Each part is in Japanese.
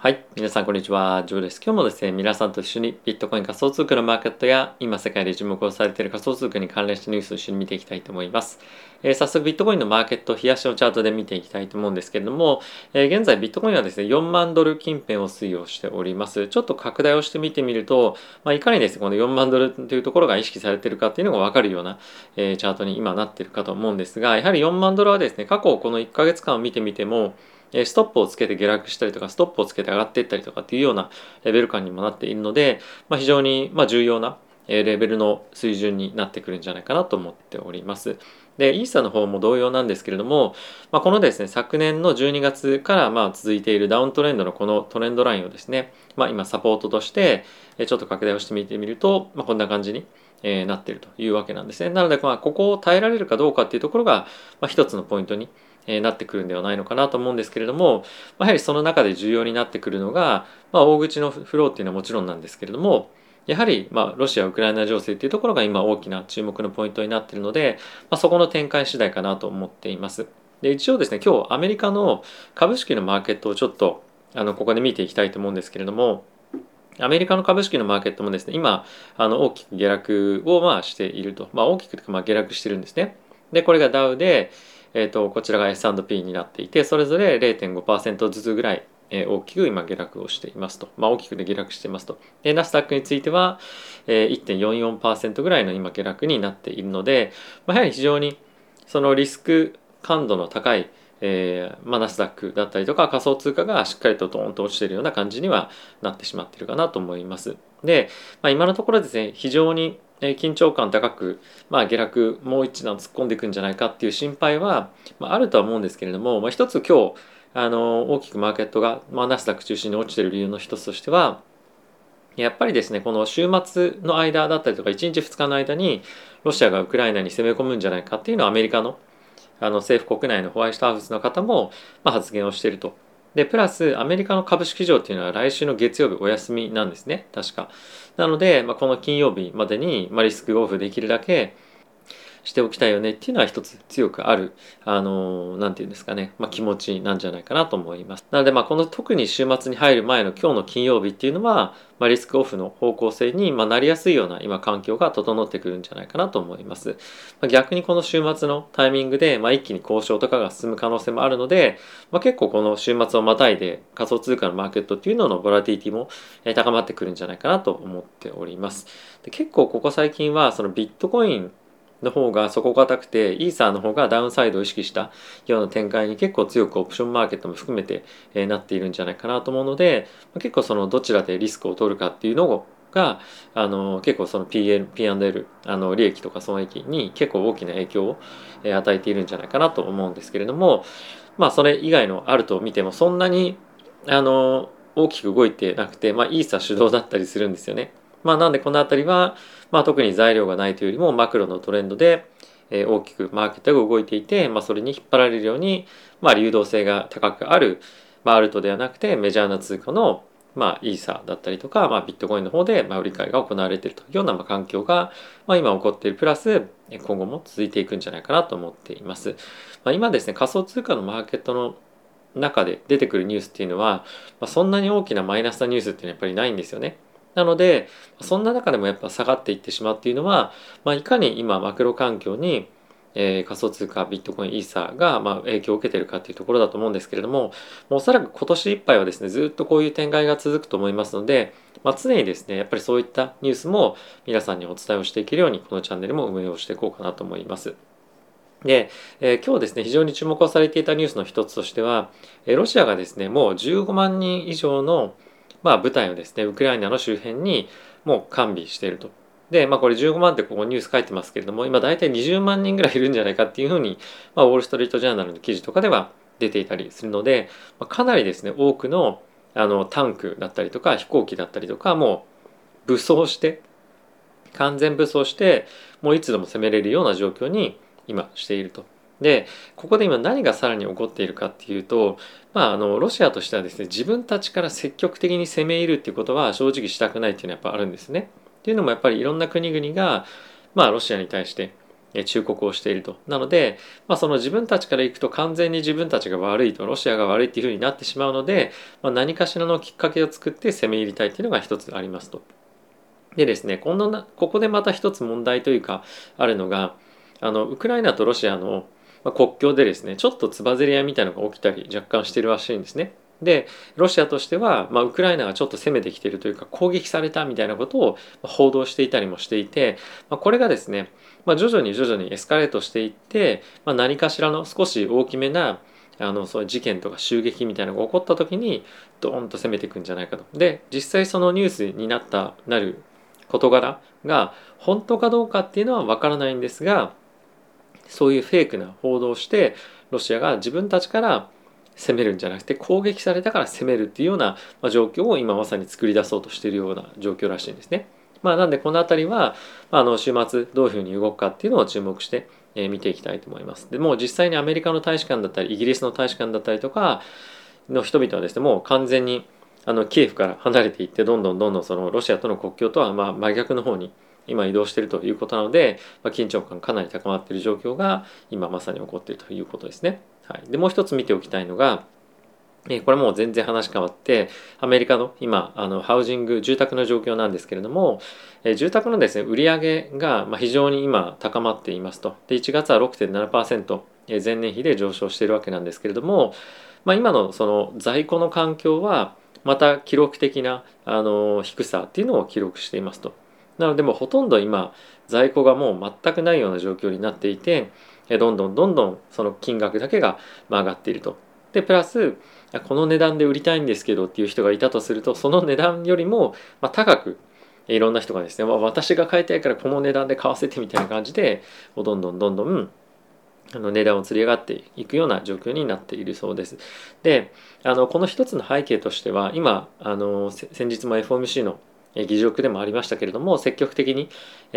はい。皆さん、こんにちは。ジョーです。今日もですね、皆さんと一緒にビットコイン仮想通貨のマーケットや、今世界で注目をされている仮想通貨に関連したニュースを一緒に見ていきたいと思います。えー、早速、ビットコインのマーケット、冷やしのチャートで見ていきたいと思うんですけれども、えー、現在、ビットコインはですね、4万ドル近辺を推移をしております。ちょっと拡大をして見てみると、まあ、いかにですね、この4万ドルというところが意識されているかっていうのがわかるような、えー、チャートに今なっているかと思うんですが、やはり4万ドルはですね、過去この1ヶ月間を見てみても、ストップをつけて下落したりとか、ストップをつけて上がっていったりとかっていうようなレベル感にもなっているので、まあ、非常にま重要なレベルの水準になってくるんじゃないかなと思っております。で、イーサの方も同様なんですけれども、まあ、このですね、昨年の12月からまあ続いているダウントレンドのこのトレンドラインをですね、まあ、今サポートとしてちょっと拡大をしてみてみると、まあ、こんな感じになっているというわけなんですね。なので、まあ、ここを耐えられるかどうかっていうところが、まあ、一つのポイントにえなってくるんではないのかなと思うんですけれども、ま、やはりその中で重要になってくるのが、まあ、大口のフローっていうのはもちろんなんですけれどもやはり、ま、ロシア・ウクライナ情勢っていうところが今大きな注目のポイントになっているので、まあ、そこの展開次第かなと思っています。で一応ですね今日アメリカの株式のマーケットをちょっとあのここで見ていきたいと思うんですけれどもアメリカの株式のマーケットもですね今あの大きく下落をまあしていると、まあ、大きくまあ下落してるんですね。でこれがダウでえーと、こちらが S&P になっていてそれぞれ0.5%ずつぐらい、えー、大きく今下落をしていますと、まあ、大きくで下落していますとでナスダックについては、えー、1.44%ぐらいの今下落になっているので、まあ、やはり非常にそのリスク感度の高いえーまあ、ナスダックだったりとか仮想通貨がしっかりとドーンと落ちているような感じにはなってしまっているかなと思います。で、まあ、今のところですね非常にえ緊張感高く、まあ、下落もう一段突っ込んでいくんじゃないかっていう心配は、まあ、あるとは思うんですけれども、まあ、一つ今日あの大きくマーケットが、まあ、ナスダック中心に落ちてる理由の一つとしてはやっぱりですねこの週末の間だったりとか1日2日の間にロシアがウクライナに攻め込むんじゃないかっていうのはアメリカのあの政府国内のホワイトハウスの方も、まあ、発言をしていると。で、プラスアメリカの株式市場っていうのは来週の月曜日お休みなんですね、確か。なので、まあ、この金曜日までに、まあ、リスクオフできるだけ、しておきたいよねっていうのは一つ強くある、あの、なんていうんですかね、まあ、気持ちなんじゃないかなと思います。なので、まあ、この特に週末に入る前の今日の金曜日っていうのは、まあ、リスクオフの方向性に、まあ、なりやすいような今環境が整ってくるんじゃないかなと思います。まあ、逆にこの週末のタイミングで、まあ、一気に交渉とかが進む可能性もあるので、まあ、結構この週末をまたいで仮想通貨のマーケットっていうののボラティティも高まってくるんじゃないかなと思っております。で結構ここ最近はそのビットコインの方が底堅くてイーサーの方がダウンサイドを意識したような展開に結構強くオプションマーケットも含めて、え、なっているんじゃないかなと思うので結構そのどちらでリスクを取るかっていうのがあの結構その PL P&L あの利益とか損益に結構大きな影響を、与えているんじゃないかなと思うんですけれどもまあそれ以外のあると見てもそんなにあの大きく動いてなくて、まあ、イーサー主導だったりするんですよね。まあ、なんでこの辺りは、まあ、特に材料がないというよりもマクロのトレンドで、えー、大きくマーケットが動いていて、まあ、それに引っ張られるように、まあ、流動性が高くある、まあ、アルトではなくてメジャーな通貨の、まあ、イーサだったりとか、まあ、ビットコインの方で、まあ、売り買いが行われているというような、まあ、環境が、まあ、今起こっているプラス今後も続いていくんじゃないかなと思っています。まあ、今ですね仮想通貨のマーケットの中で出てくるニュースっていうのは、まあ、そんなに大きなマイナスなニュースっていうのはやっぱりないんですよね。なのでそんな中でもやっぱ下がっていってしまうっていうのは、まあ、いかに今マクロ環境にえー、仮想通貨ビットコインイーサが、まあ、影響を受けてるかっていうところだと思うんですけれどももうおそらく今年いっぱいはですねずっとこういう展開が続くと思いますので、まあ、常にですねやっぱりそういったニュースも皆さんにお伝えをしていけるようにこのチャンネルも運営をしていこうかなと思います。で、えー、今日ですね非常に注目をされていたニュースの一つとしては、えー、ロシアがですねもう15万人以上のまあ、部隊をですねウクライナの周辺にもう完備していると。で、まあ、これ15万ってここニュース書いてますけれども今大体20万人ぐらいいるんじゃないかっていうふうに、まあ、ウォール・ストリート・ジャーナルの記事とかでは出ていたりするので、まあ、かなりですね多くのあのタンクだったりとか飛行機だったりとかもう武装して完全武装してもういつでも攻めれるような状況に今していると。でここで今何がさらに起こっているかっていうと、まあ、あのロシアとしてはですね自分たちから積極的に攻め入るっていうことは正直したくないっていうのはやっぱあるんですね。っていうのもやっぱりいろんな国々が、まあ、ロシアに対して忠告をしていると。なので、まあ、その自分たちからいくと完全に自分たちが悪いと、ロシアが悪いっていうふうになってしまうので、まあ、何かしらのきっかけを作って攻め入りたいっていうのが一つありますと。でですね、今度なここでまた一つ問題というかあるのが、あのウクライナとロシアのまあ国境でですね、ちょっとつばぜり合いみたいなのが起きたり若干してるらしいんですね。でロシアとしては、まあ、ウクライナがちょっと攻めてきているというか攻撃されたみたいなことを報道していたりもしていて、まあ、これがですね、まあ、徐々に徐々にエスカレートしていって、まあ、何かしらの少し大きめなあのそういう事件とか襲撃みたいなのが起こった時にドーンと攻めていくんじゃないかと。で実際そのニュースになったなる事柄が本当かどうかっていうのは分からないんですがそういうフェイクな報道をしてロシアが自分たちから攻めるんじゃなくて攻撃されたから攻めるっていうような状況を今まさに作り出そうとしているような状況らしいんですね。まあ、なんでこの辺りは、あ、の週末どういうふうに動くかっていうのを注目して、え見ていきたいと思います。でも実際にアメリカの大使館だったりイギリスの大使館だったりとかの人々はですねもう完全にあのキエフから離れていってどんどんどんどんそのロシアとの国境とはまあ真逆の方に今移動しているということなので、まあ、緊張感かなり高まっている状況が今まさに起こっているということですね。はい、でもう一つ見ておきたいのがえこれもう全然話変わってアメリカの今あのハウジング住宅の状況なんですけれどもえ住宅のですね売り上げが非常に今高まっていますとで1月は6.7%前年比で上昇しているわけなんですけれども、まあ、今のその在庫の環境はまた記録的なあの低さっていうのを記録していますと。なのでもうほとんど今在庫がもう全くないような状況になっていてどんどんどんどんその金額だけが上がっていると。でプラスこの値段で売りたいんですけどっていう人がいたとするとその値段よりも高くいろんな人がですね、まあ、私が買いたいからこの値段で買わせてみたいな感じでどんどんどんどんあの値段を釣り上がっていくような状況になっているそうです。であのこの一つの背景としては今あの先日も FOMC の議事録でもありましたけれども積極的に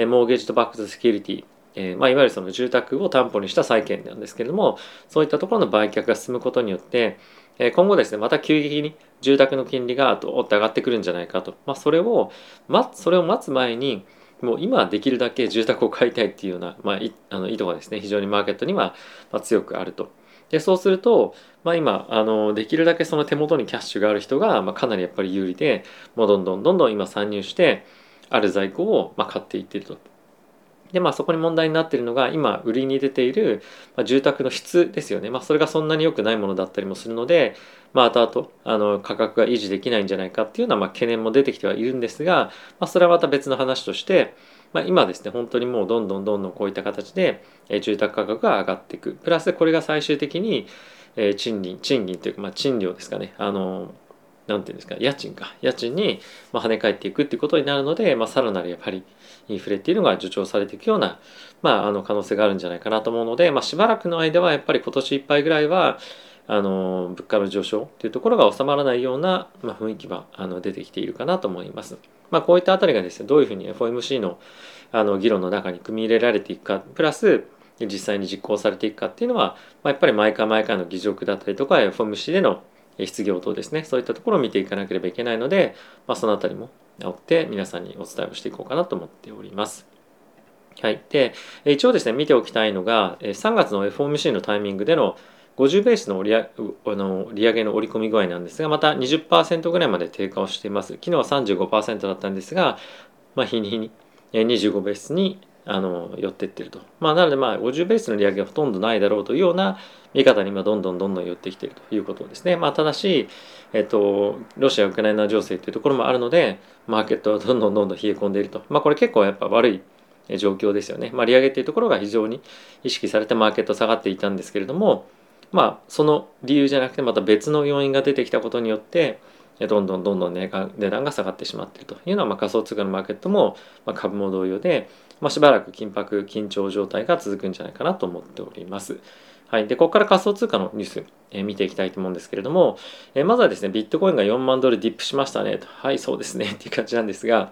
モーゲージとバックスセキュリティえー、まあ、いわゆるその住宅を担保にした債券なんですけれどもそういったところの売却が進むことによって、えー、今後ですねまた急激に住宅の金利がどーって上がってくるんじゃないかと、まあ、それを、ま、それを待つ前にもう今できるだけ住宅を買いたいっていうような、まあ、あの意図がですね非常にマーケットには強くあると。でそうすると、まあ、今あのできるだけその手元にキャッシュがある人が、まあ、かなりやっぱり有利でもうどんどんどんどん今参入してある在庫をまあ買っていってると。でまあそこに問題になっているのが今売りに出ている、まあ、住宅の質ですよね、まあ、それがそんなに良くないものだったりもするので、まあ、後々あの価格が維持できないんじゃないかっていうようなまあ懸念も出てきてはいるんですが、まあ、それはまた別の話として、まあ、今ですね本当にもうどんどんどんどんこういった形で住宅価格が上がっていく。プラスこれが最終的に賃金賃金というか、まあ、賃料ですかね。あのなんていうんですか家賃か。家賃に跳ね返っていくっていうことになるので、まあ、さらなるやっぱりインフレっていうのが助長されていくような、まあ、あの可能性があるんじゃないかなと思うので、まあ、しばらくの間はやっぱり今年いっぱいぐらいはあの物価の上昇っていうところが収まらないような、まあ、雰囲気はあの出てきているかなと思います。まあ、こういったあたりがですねどういうふうに FOMC のあの議論の中に組み入れられていくかプラス実際に実行されていくかっていうのは、まあ、やっぱり毎回毎回の議事録だったりとか FOMC での失業等ですねそういったところを見ていかなければいけないので、まあ、そのあたりも追って皆さんにお伝えをしていこうかなと思っております。はい。で、一応ですね、見ておきたいのが、3月の FOMC のタイミングでの50ベースの利の利上げの織り込み具合なんですが、また20%ぐらいまで低下をしています。昨日は35%だったんですが、まあ、日に日に25ベースにあの寄っていってると。まあ、なので、ま、50ベースの利上げはほとんどないだろうというような見方に今どんどんどんどん寄ってきているということですね。まあ、ただし、えっと、ロシア・ウクライナ情勢というところもあるので、マーケットはどんどんどんどん冷え込んでいると。まあ、これ結構やっぱ悪い状況ですよね。まあ、利上げっていうところが非常に意識されてマーケット下がっていたんですけれども、まあ、その理由じゃなくてまた別の要因が出てきたことによってどんどんどんどん値段が下がってしまっているというのは、まあ、仮想通貨のマーケットも、まあ、株も同様で、まあ、しばらく緊迫緊張状態が続くんじゃないかなと思っております。はい、でここから仮想通貨のニュース、えー、見ていきたいと思うんですけれども、えー、まずはですねビットコインが4万ドルディップしましたねと。はいそうですね。っていう感じなんですが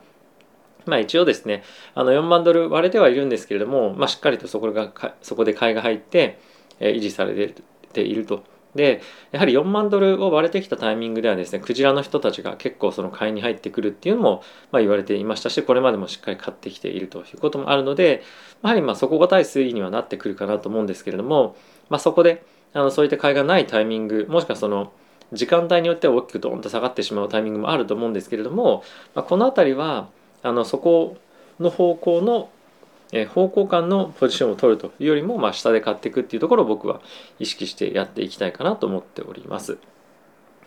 まあ一応ですねあの4万ドル割れてはいるんですけれども、まあ、しっかりとそこがそこで買いが入って、えー、維持されている。ていると。でやはり4万ドルを割れてきたタイミングではですねクジラの人たちが結構その買いに入ってくるっていうのも、まあ、言われていましたしこれまでもしっかり買ってきているということもあるのでやはりまあ底堅い推移にはなってくるかなと思うんですけれども、まあ、そこであのそういった買いがないタイミングもしくはその時間帯によっては大きくドーンと下がってしまうタイミングもあると思うんですけれども、まあ、この辺りはあのそこの方向のえ方向感のポジションを取るというよりも、まあ、下で買っていくっていうところを僕は意識してやっていきたいかなと思っております。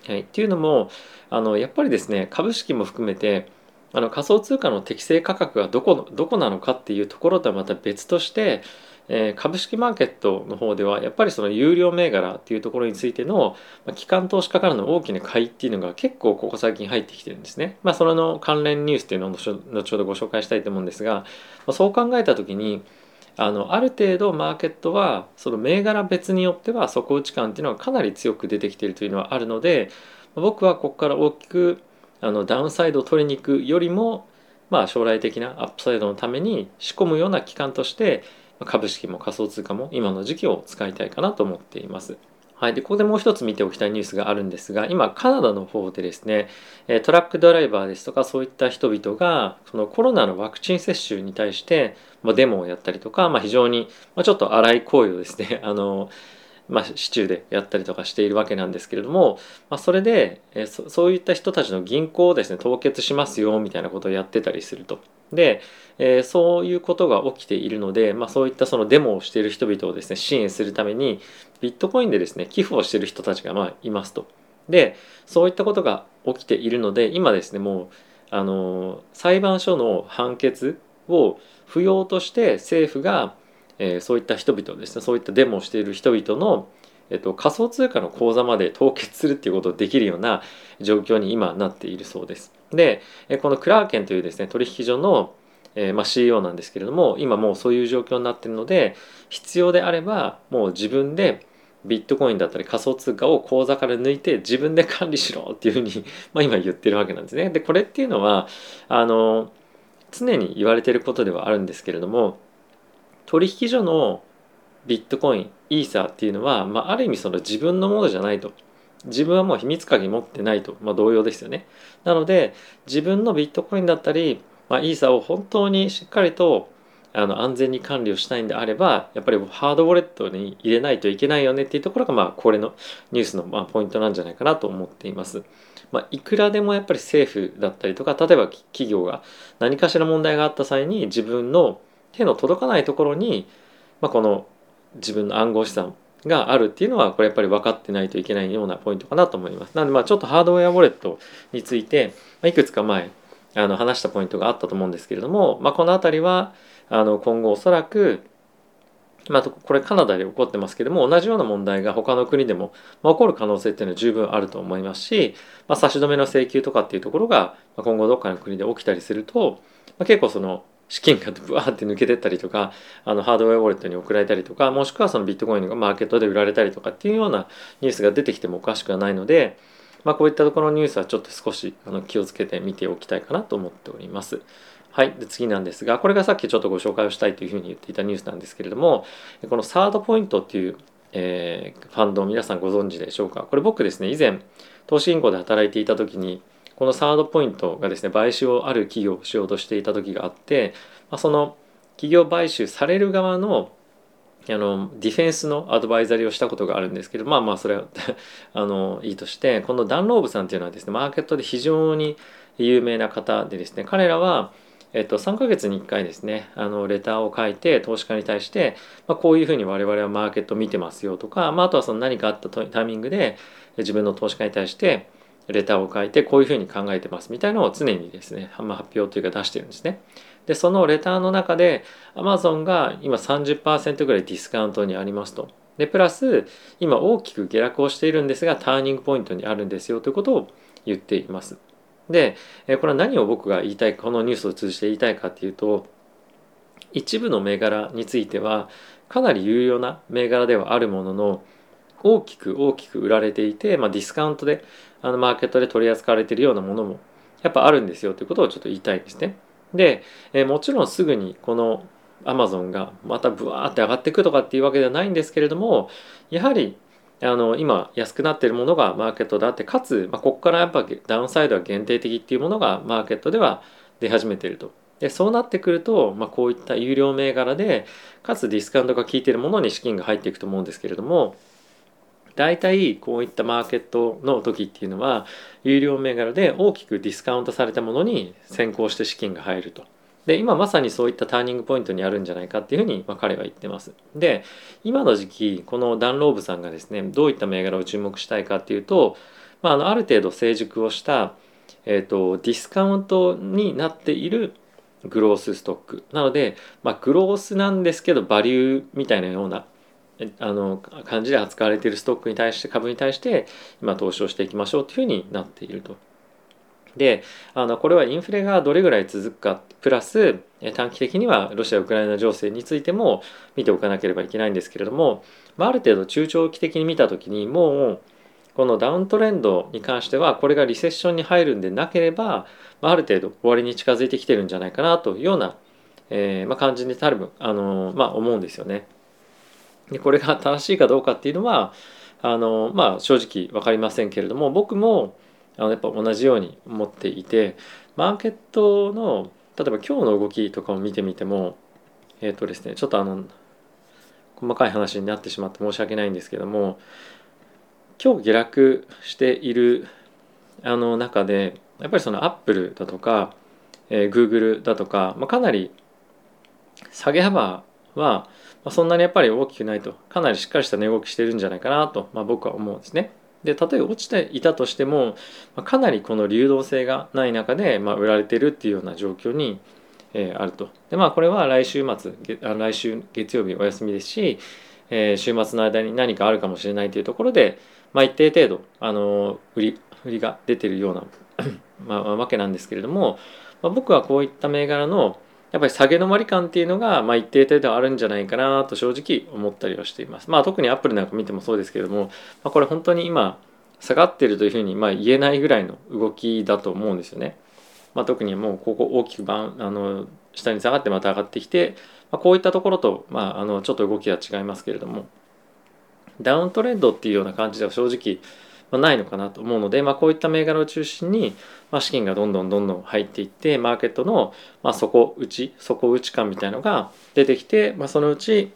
はい、っていうのもあのやっぱりですね株式も含めてあの仮想通貨の適正価格がどこどこなのかっていうところとはまた別としてえー、株式マーケットの方ではやっぱりその有料銘柄っていうところについての、まあ、機関投資家からの大きな買いっていうのが結構ここ最近入ってきてるんですね。まあ、それの関連ニュースっていうのを後ほどご紹介したいと思うんですが、まあ、そう考えた時にあのある程度マーケットはその銘柄別によっては底打ち感っていうのがかなり強く出てきているというのはあるので僕はここから大きくあのダウンサイドを取りに行くよりもまあ将来的なアップサイドのために仕込むような期間として株式も仮想通貨も今の時期を使いたいかなと思っています。はい、でここでもう一つ見ておきたいニュースがあるんですが今カナダの方でですねトラックドライバーですとかそういった人々がそのコロナのワクチン接種に対してデモをやったりとか、まあ、非常にちょっと荒い行為をですねあのまあ、市中でやったりとかしているわけなんですけれども、まあ、それでえそそういった人たちの銀行をですね凍結しますよみたいなことをやってたりすると。で、えー、そういうことが起きているので、まあ、そういったそのデモをしている人々をですね支援するためにビットコインでですね寄付をしている人たちがまあいますと。でそういったことが起きているので今ですねもうあの裁判所の判決を不要として政府がえー、そういった人々ですねそういったデモをしている人々の、えっと、仮想通貨の口座まで凍結するっていうことをできるような状況に今なっているそうです。でこのクラーケンというですね取引所のえー、ま、CEO なんですけれども今もうそういう状況になってるので必要であればもう自分でビットコインだったり仮想通貨を口座から抜いて自分で管理しろっていうふうに、まあ、今言ってるわけなんですね。でこれっていうのはあの常に言われてることではあるんですけれども取引所のビットコインイーサーっていうのは、まあ、ある意味その自分のものじゃないと。自分はもう秘密鍵持ってないと、まあ、同様ですよね。なので自分のビットコインだったり、まあ、イーサーを本当にしっかりとあの安全に管理をしたいんであればやっぱりハードウォレットに入れないといけないよねっていうところがまあこれのニュースのまあポイントなんじゃないかなと思っています。まあ、いくらでもやっぱり政府だったりとか例えば企業が何かしら問題があった際に自分の手の届かないところに、まあ、この自分の暗号資産があるっていうのはこれやっぱり分かってないといけないようなポイントかなと思います。なのでまあちょっとハードウェアウォレットについていくつか前あの話したポイントがあったと思うんですけれども、まあ、この辺りはあの今後おそらくまあ、これカナダで起こってますけども同じような問題が他の国でも起こる可能性っていうのは十分あると思いますし、まあ、差し止めの請求とかっていうところが今後どっかの国で起きたりすると、まあ、結構その資金がブワーって抜けてったりとかあのハードウェアウォレットに送られたりとかもしくはそのビットコインがマーケットで売られたりとかっていうようなニュースが出てきてもおかしくはないので、まあ、こういったところのニュースはちょっと少しあの気をつけて見ておきたいかなと思っております。はい。で、次なんですが、これがさっきちょっとご紹介をしたいというふうに言っていたニュースなんですけれども、このサードポイントっていう、えー、ファンドを皆さんご存知でしょうか？これ僕ですね、以前、投資銀行で働いていた時に、このサードポイントがですね、買収をある企業をしようとしていた時があって、まあ、その企業買収される側のあのディフェンスのアドバイザリーをしたことがあるんですけどまあまあそれは あのいいとしてこのダンローブさんっていうのはですねマーケットで非常に有名な方でですね彼らはえっと、3ヶ月に1回ですねあのレターを書いて投資家に対して、まあ、こういうふうに我々はマーケットを見てますよとか、まあ、あとはその何かあったタイミングで自分の投資家に対してレターを書いてこういうふうに考えてますみたいなのを常にですね、まあ、発表というか出してるんですね。でそのレターの中で Amazon が今30%ぐらいディスカウントにありますと。でプラス今大きく下落をしているんですがターニングポイントにあるんですよということを言っています。でこれは何を僕が言いたいこのニュースを通じて言いたいかっていうと一部の銘柄についてはかなり有用な銘柄ではあるものの大きく大きく売られていて、まあ、ディスカウントであのマーケットで取り扱われているようなものもやっぱあるんですよということをちょっと言いたいんですね。で、えもちろんすぐにこのアマゾンがまたブワーって上がっていくとかっていうわけではないんですけれどもやはりあの今安くなっているものがマーケットであってかつ、まあ、ここからやっぱダウンサイドは限定的っていうものがマーケットでは出始めていると。でそうなってくると、まあ、こういった有料銘柄でかつディスカウントが効いているものに資金が入っていくと思うんですけれども大体こういったマーケットの時っていうのは有料銘柄で大きくディスカウントされたものに先行して資金が入ると。で今まさにそういったターニングポイントにあるんじゃないかっていうふうに、まあ、彼は言ってます。で今の時期このダンローブさんがですねどういった銘柄を注目したいかっていうと、まあ、あのある程度成熟をした、えーと、ディスカウントになっているグロースストックなので、まあ、グロースなんですけどバリューみたいなようなあの感じで扱われているストックに対して株に対して今投資をしていきましょうというふうになっていると。であのこれはインフレがどれぐらい続くかプラス短期的にはロシア・ウクライナ情勢についても見ておかなければいけないんですけれども、まあ、ある程度中長期的に見た時にもうこのダウントレンドに関してはこれがリセッションに入るんでなければ、まあ、ある程度終わりに近づいてきてるんじゃないかなというような、えーまあ、感じに多分あの、まあ、思うんですよね。でこれが正しいかどうかっていうのはあの、まあ、正直分かりませんけれども僕もあのやっぱ同じように思っていてマーケットの例えば今日の動きとかを見てみてもえっ、ー、とですねちょっとあの細かい話になってしまって申し訳ないんですけども今日下落しているあの中でやっぱりそのアップルだとか、えー、Google だとか、まあ、かなり下げ幅は、まあ、そんなにやっぱり大きくないとかなりしっかりした値動きしてるんじゃないかなと、まあ、僕は思うんですね。で例え落ちていたとしても、まあ、かなりこの流動性がない中で、まあ、売られてるっていうような状況に、えー、あると。でまあこれは来週末来週月曜日お休みですし、えー、週末の間に何かあるかもしれないというところで、まあ、一定程度あの売り売りが出てるような まあ、わけなんですけれども、まあ、僕はこういった銘柄のやっぱり下げ止まり感っていうのが、まあ、一定程度あるんじゃないかなと正直思ったりはしています。まあ、特にアップルなんか見てもそうですけれども、まあ、これ本当に今下がってるというふうにま言えないぐらいの動きだと思うんですよね。まあ、特にもうここ大きくバンあの下に下がってまた上がってきて、まあ、こういったところと、まあ、あのちょっと動きは違いますけれどもダウントレンドっていうような感じでは正直まないのかなと思うので、まあ、こういった銘柄を中心に、ま、資金がどんどんどんどん入っていってマーケットの、ま、底打ち底打ち感みたいのが出てきて、まあ、そのうち、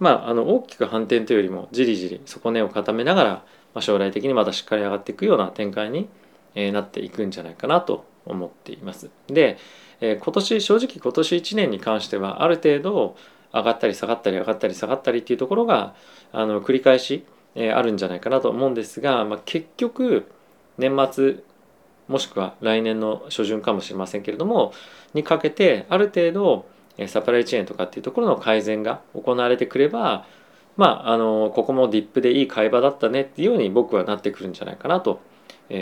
まあ、あの大きく反転というよりもじりじり底根を固めながら、ま、将来的にまたしっかり上がっていくような展開に、えなっていくんじゃないかなと思っています。で、え、今年正直今年1年に関してはある程度上がったり下がったり上がったり下がったりっていうところがあの繰り返しえあるんじゃないかなと思うんですが、まあ、結局年末もしくは来年の初旬かもしれませんけれどもにかけてある程度サプライチェーンとかっていうところの改善が行われてくればまああのここもディップでいい買い場だったねっていうように僕はなってくるんじゃないかなと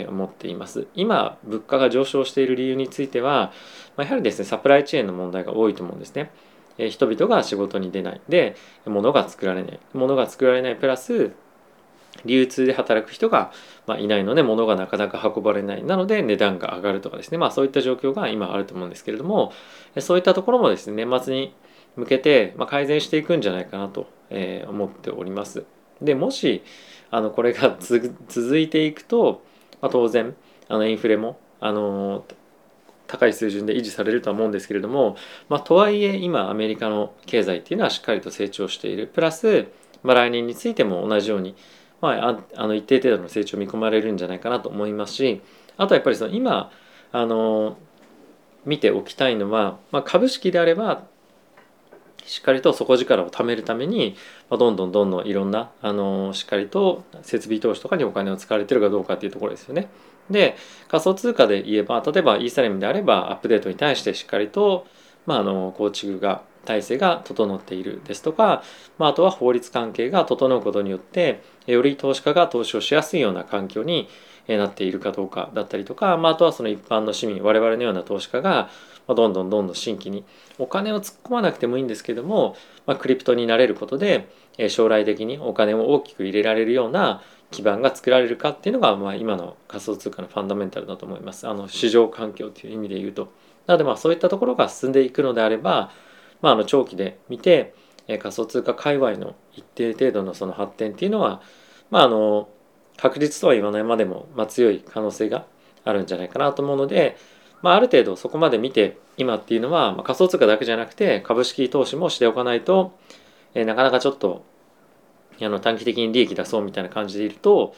思っています。今物価が上昇している理由についてはやはりですねサプライチェーンの問題が多いと思うんですね。人々が仕事に出ない。で物が作られない。物が作られないプラス流通で働く人が、ま、いないので物がなかなか運ばれない。なので値段が上がるとかですね。まあそういった状況が今あると思うんですけれどもそういったところもですね年末に向けて、ま、改善していくんじゃないかなと、え、思っております。でもしあのこれが 続いていくと、まあ、当然あのインフレもあの高い水準で維持されるとは思うんですけれども、まあ、とはいえ今アメリカの経済っていうのはしっかりと成長している。プラス、まあ、来年についても同じようにまあ、あの一定程度の成長を見込まれるんじゃないかなと思いますしあとやっぱりその今あの見ておきたいのは、まあ、株式であればしっかりと底力を貯めるために、まあ、どんどんどんどんいろんなあのしっかりと設備投資とかにお金を使われてるかどうかっていうところですよね。で仮想通貨で言えば例えばイーサリアムであればアップデートに対してしっかりと、まあ、あの構築が体制が整っているですとか、まあ、あとは法律関係が整うことによってより投資家が投資をしやすいような環境になっているかどうかだったりとか、まあ、あとはその一般の市民我々のような投資家がどんどんどんどん新規にお金を突っ込まなくてもいいんですけども、まあ、クリプトになれることで将来的にお金を大きく入れられるような基盤が作られるかっていうのが、まあ、今の仮想通貨のファンダメンタルだと思います。あの市場環境という意味で言うと。なのでまあそういったところが進んでいくのであればまあ、あの長期で見てえ仮想通貨界隈の一定程度のその発展っていうのは、まああの確実とは言わないまでも、まあ、強い可能性があるんじゃないかなと思うので、まあ、ある程度そこまで見て今っていうのは、まあ、仮想通貨だけじゃなくて株式投資もしておかないと、え、なかなかちょっとあの短期的に利益出そうみたいな感じでいると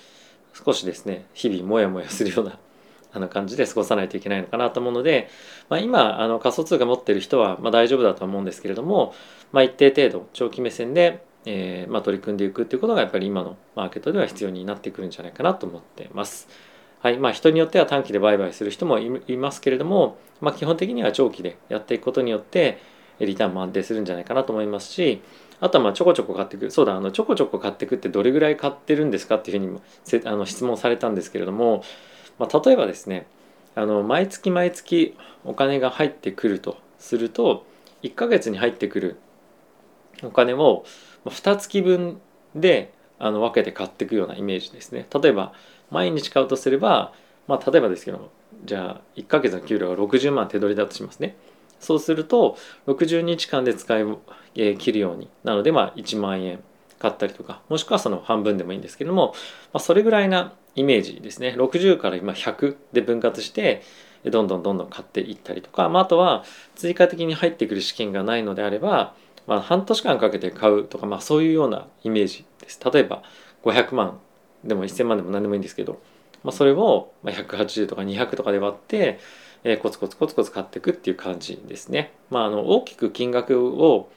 少しですね日々モヤモヤするようなあの感じで過ごさないといけないのかなと思うので、まあ、今あの仮想通貨持ってる人はま大丈夫だと思うんですけれども、まあ、一定程度長期目線で、えーま、取り組んでいくっていうことがやっぱり今のマーケットでは必要になってくるんじゃないかなと思ってます。はいまあ、人によっては短期で売買する人もいますけれども、まあ、基本的には長期でやっていくことによってリターンも安定するんじゃないかなと思いますしあとはまあちょこちょこ買っていくそうだあのちょこちょこ買っていくってどれぐらい買ってるんですかっていうふうにせあの質問されたんですけれども、まあ、例えばですねあの毎月毎月お金が入ってくるとすると1ヶ月に入ってくるお金を2月分であの分けて買っていくようなイメージですね。例えば毎日買うとすれば、まあ、例えばですけどじゃあ1ヶ月の給料が60万手取りだとしますね。そうすると60日間で使い、え、切るようになのでまあ1万円買ったりとかもしくはその半分でもいいんですけども、まあ、それぐらいなイメージですね60から今100で分割してどんどんどんどん買っていったりとか、まあ、あとは追加的に入ってくる資金がないのであれば、まあ、半年間かけて買うとか、まあ、そういうようなイメージです例えば500万でも1000万でも何でもいいんですけど、まあ、それを180とか200とかで割って、えー、コツコツコツコツ買っていくっていう感じですね。まあ、あの大きく金額を、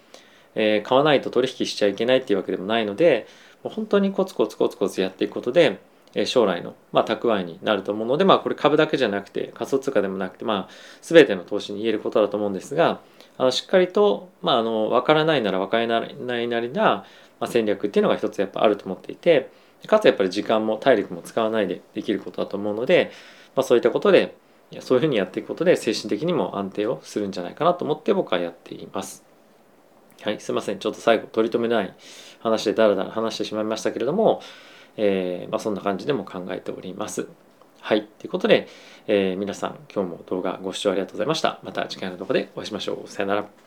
えー、買わないと取引しちゃいけないっていうわけでもないので本当にコツコツコツコツやっていくことで将来の、まあ、蓄えになると思うので、まあ、これ株だけじゃなくて仮想通貨でもなくて、まあ、全ての投資に言えることだと思うんですがあのしっかりと、まあ、あの分からないなら分からないなりな、ま、戦略っていうのが一つやっぱあると思っていてかつやっぱり時間も体力も使わないでできることだと思うので、まあ、そういったことでそういうふうにやっていくことで精神的にも安定をするんじゃないかなと思って僕はやっています。はい、すいませんちょっと最後取り留めない話でだらだら話してしまいましたけれども、えー、まあ、そんな感じでも考えております。はい。ということで、えー、皆さん今日も動画ご視聴ありがとうございました。また次回の動画でお会いしましょう。さよなら。